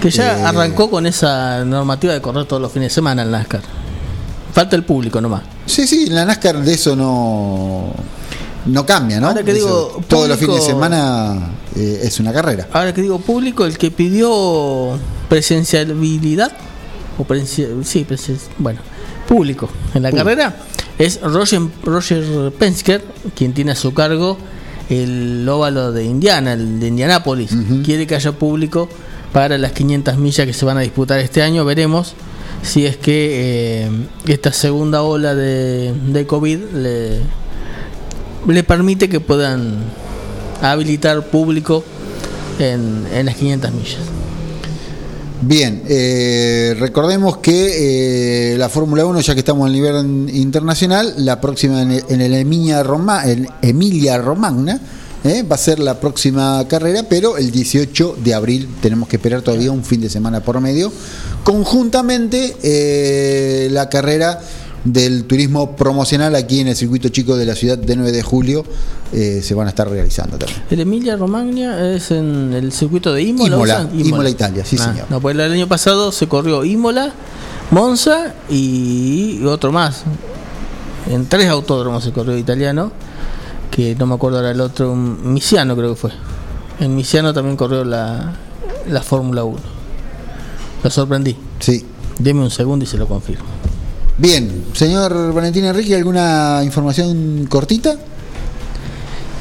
Que ya Eh, arrancó con esa normativa de correr todos los fines de semana en NASCAR. Falta el público nomás. Sí, sí, en la NASCAR de eso no, no cambia, ¿no? Ahora que Eso, digo, todos los fines de semana eh, es una carrera. Ahora que digo público, el que pidió presencialidad, o presencia- sí, presen- bueno, público en la carrera, es Roger, Roger Pensker, quien tiene a su cargo el óvalo de Indiana, el de Indianápolis. Quiere que haya público para las 500 millas que se van a disputar este año. Veremos si es que eh, esta segunda ola de, de COVID le, le permite que puedan habilitar público en, en las 500 millas. Bien, eh, recordemos que la Fórmula 1, ya que estamos a nivel internacional, la próxima en el, en el Emilia, Roma, en Emilia Romagna eh, va a ser la próxima carrera, pero el 18 de abril tenemos que esperar todavía un fin de semana por medio. Conjuntamente, eh, la carrera del turismo promocional aquí en el circuito chico de la ciudad de 9 de julio eh, se van a estar realizando también. El Emilia Romagna es en el circuito de Imola. Imola, Italia, sí, Ah, señor. No, pues el año pasado se corrió Imola, Monza y otro más. En tres autódromos se corrió italiano, que no me acuerdo ahora el otro, un Misiano creo que fue. En Misiano también corrió la, la Fórmula 1. Lo sorprendí. Sí. Deme un segundo y se lo confirmo. Bien, señor Valentín Enrique, ¿alguna información cortita?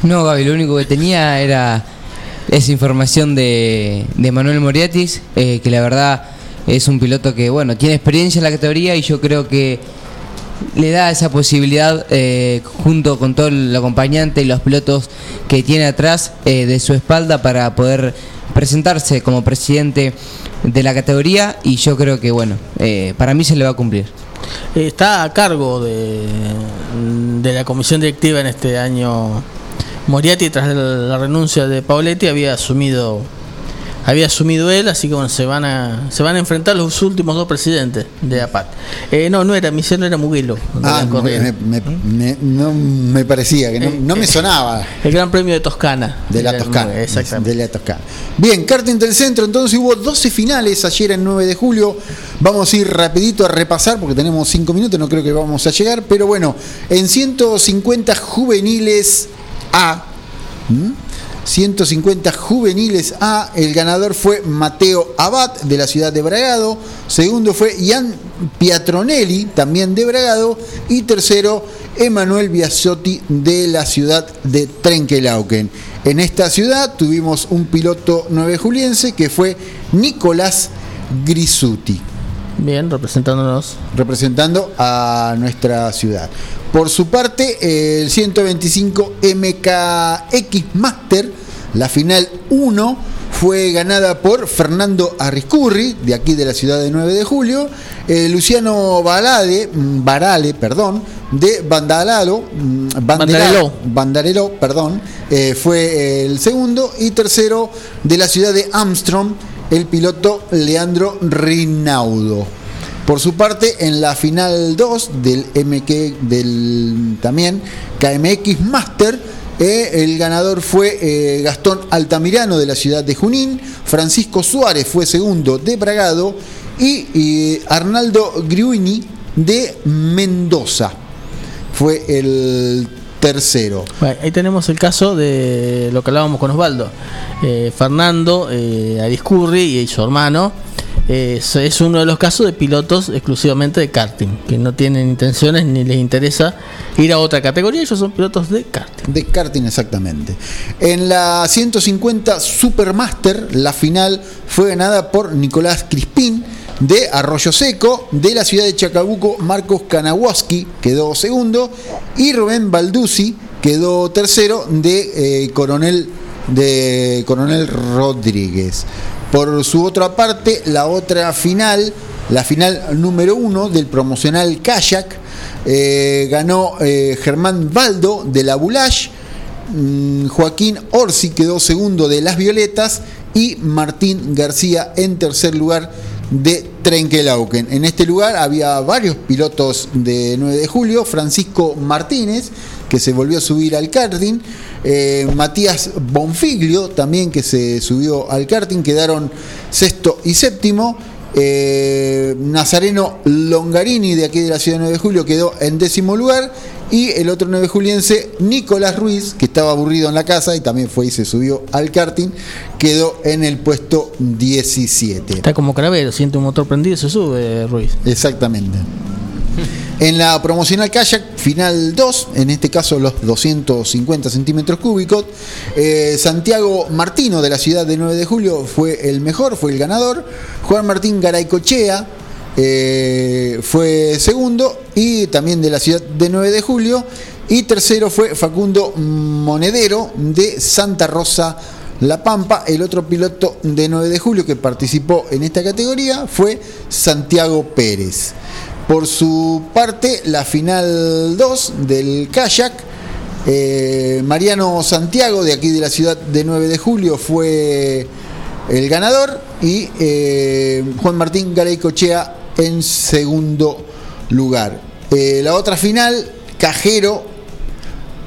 No, Gaby, lo único que tenía era esa información de, de Manuel Moriatis, eh, que la verdad es un piloto que, bueno, tiene experiencia en la categoría y yo creo que le da esa posibilidad, eh, junto con todo el acompañante y los pilotos que tiene atrás eh, de su espalda, para poder presentarse como presidente de la categoría. Y yo creo que, bueno, eh, para mí se le va a cumplir. Está a cargo de, de la comisión directiva en este año Moriarty tras la renuncia de Pauletti había asumido había asumido él, así que bueno, se van a se van a enfrentar los últimos dos presidentes de APAT. Eh, no, no era Michel, era Muguelo. Ah, me, me- me- no me parecía, que no, no me sonaba. El Gran Premio de Toscana. De la Toscana. Exactamente. De la Toscana. Bien, karting del centro, entonces hubo 12 finales ayer el 9 de julio. Vamos a ir rapidito a repasar porque tenemos 5 minutos, no creo que vamos a llegar, pero bueno, en 150 juveniles A. 150 juveniles A, el ganador fue Mateo Abad de la ciudad de Bragado, segundo fue Ian Piatronelli, también de Bragado, y tercero Emanuel Biasotti de la ciudad de Trenquelauquen. En esta ciudad tuvimos un piloto 9 juliense que fue Nicolás Grisuti. Bien, representándonos. Representando a nuestra ciudad. Por su parte, el 125 MKX Master, la final 1, fue ganada por Fernando Arriscurri, de aquí de la ciudad de 9 de julio, eh, Luciano Balade, mm, Barale, perdón, de Bandalalo, mm, Banderalo, Bandareló, perdón, eh, fue el segundo, y tercero de la ciudad de Armstrong, el piloto Leandro Rinaudo. Por su parte, en la final 2 del MK del también KMX Master, eh, el ganador fue eh, Gastón Altamirano de la ciudad de Junín, Francisco Suárez fue segundo de Bragado y, Arnaldo Griuini de Mendoza fue el tercero. Bueno, ahí tenemos el caso de lo que hablábamos con Osvaldo. Eh, Fernando eh, Ariscurri y su hermano eh, es- uno de los casos de pilotos exclusivamente de karting, que no tienen intenciones ni les interesa ir a otra categoría, ellos son pilotos de karting. De karting, exactamente. En la 150 Supermaster, la final fue ganada por Nicolás Crispín de Arroyo Seco, de la ciudad de Chacabuco, Marcos Kanawoski quedó segundo, y Rubén Balduzzi quedó tercero de eh, Coronel de Coronel Rodríguez. Por su otra parte, la otra final, la final número uno del promocional Kayak, eh, ganó eh, Germán Baldo de la Bulash, mm, Joaquín Orsi quedó segundo de Las Violetas y Martín García en tercer lugar de Trenquelauquen. En este lugar había varios pilotos de 9 de julio, Francisco Martínez, que se volvió a subir al karting, eh, Matías Bonfiglio también que se subió al karting, quedaron sexto y séptimo. Eh, Nazareno Longarini de aquí de la ciudad de 9 de julio quedó en décimo lugar y el otro 9 juliense Nicolás Ruiz que estaba aburrido en la casa y también fue y se subió al karting quedó en el puesto 17 Está como Cravero, siente un motor prendido y se sube Ruiz. exactamente en la promocional kayak final 2, en este caso los 250 centímetros cúbicos, eh, Santiago Martino de la ciudad de 9 de julio fue el mejor, fue el ganador. Juan Martín Garaycochea eh, fue segundo y también de la ciudad de 9 de julio. Y tercero fue Facundo Monedero de Santa Rosa. La Pampa, el otro piloto de 9 de julio que participó en esta categoría fue Santiago Pérez. Por su parte, la final 2 del kayak, eh, Mariano Santiago, de aquí de la ciudad de 9 de julio, fue el ganador y eh, Juan Martín Garay Cochea en segundo lugar. Eh, la otra final, Cajero,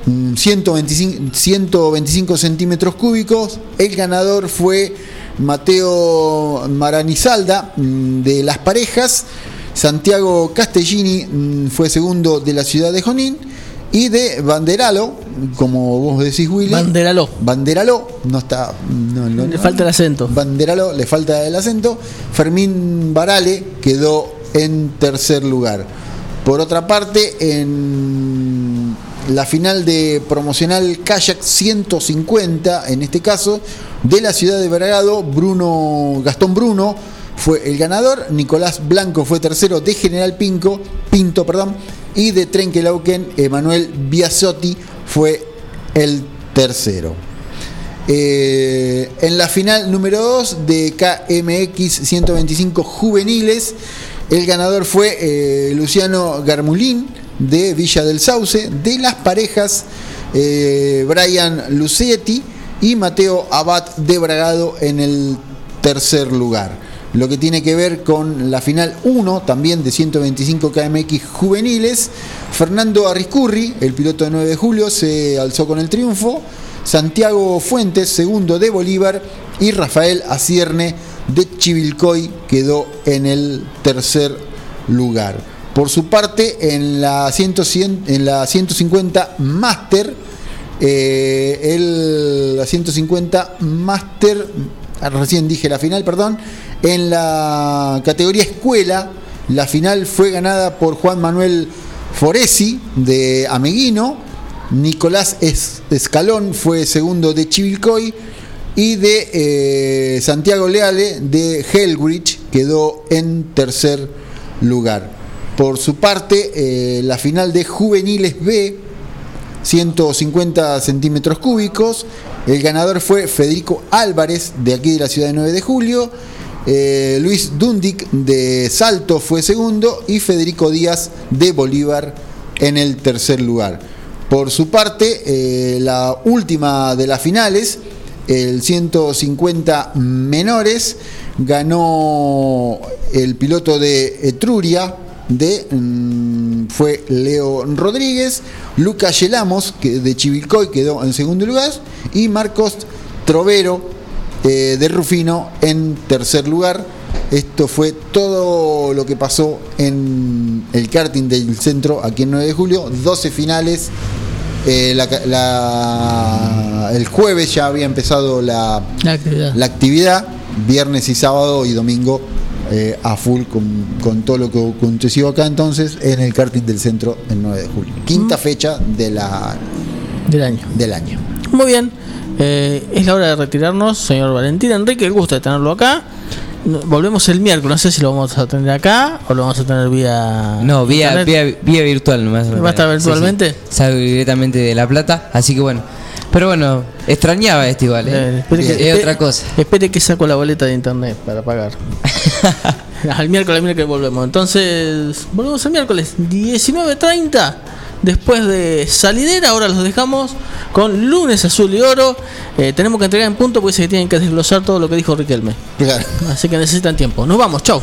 mm, 125, 125 centímetros cúbicos. El ganador fue Mateo Maranizalda mm, de Las Parejas. Santiago Castellini mm, fue segundo de la ciudad de Jonín. Y de Banderalo, como vos decís, Willy. Banderaló. Banderaló, no está. no, no, Le falta el acento. Banderalo, le falta el acento. Fermín Barale quedó en tercer lugar. Por otra parte, en la final de promocional Kayak 150, en este caso, de la ciudad de Bragado, Bruno, Gastón Bruno fue el ganador, Nicolás Blanco fue tercero de General Pinco, Pinto, perdón, y de Trenkelauken, Emanuel Biasotti fue el tercero. Eh, en la final número 2 de KMX 125 juveniles, el ganador fue eh, Luciano Garmulín de Villa del Sauce, de las parejas eh, Brian Lucietti y Mateo Abad de Bragado en el tercer lugar. Lo que tiene que ver con la final 1 también de 125 KMX juveniles, Fernando Arriscurri, el piloto de 9 de julio, se alzó con el triunfo. Santiago Fuentes, segundo de Bolívar, y Rafael Acierne de Chivilcoy quedó en el tercer lugar. Por su parte, en la, 100 en la 150 Master, eh, el, la 150 Master, recién dije la final, perdón, en la categoría escuela, la final fue ganada por Juan Manuel Foresi de Ameguino, Nicolás Es- Escalón fue segundo de Chivilcoy y de eh, Santiago Leale de Hellbridge quedó en tercer lugar. Por su parte, eh, la final de juveniles B, 150 centímetros cúbicos, el ganador fue Federico Álvarez de aquí de la ciudad de 9 de julio. Eh, Luis Dundic de Salto fue segundo y Federico Díaz de Bolívar en el tercer lugar. Por su parte, eh, la última de las finales, el 150 menores, ganó el piloto de Etruria, de, mm, fue Leo Rodríguez, Lucas Yelamos que de Chivilcoy quedó en segundo lugar y Marcos Trovero eh, de Rufino en tercer lugar. Esto fue todo lo que pasó en el karting del centro aquí en 9 de julio. 12 finales. Eh, la- la- el jueves ya había empezado la, La actividad. la actividad. Viernes y sábado y domingo eh, a full con, con todo lo que aconteció acá entonces en el karting del centro el 9 de julio. Quinta fecha de la, del año. Del año. Muy bien, eh, es la hora de retirarnos, señor Valentín Enrique, el gusto de tenerlo acá. Volvemos el miércoles, no sé si lo vamos a tener acá o lo vamos a tener vía. No, vía, vía, vía virtual nomás. ¿Va a estar virtualmente? Sí, sí. Salgo directamente de La Plata, así que bueno. Pero bueno, extrañaba esto igual, ¿eh? Es espere- otra cosa. Espere que saco la boleta de internet para pagar. Al miércoles, miércoles volvemos. Entonces, volvemos el miércoles 19.30. Después de salidera, ahora los dejamos con lunes azul y oro. Eh, tenemos que entregar en punto porque se tienen que desglosar todo lo que dijo Riquelme. Así que necesitan tiempo. Nos vamos, chau.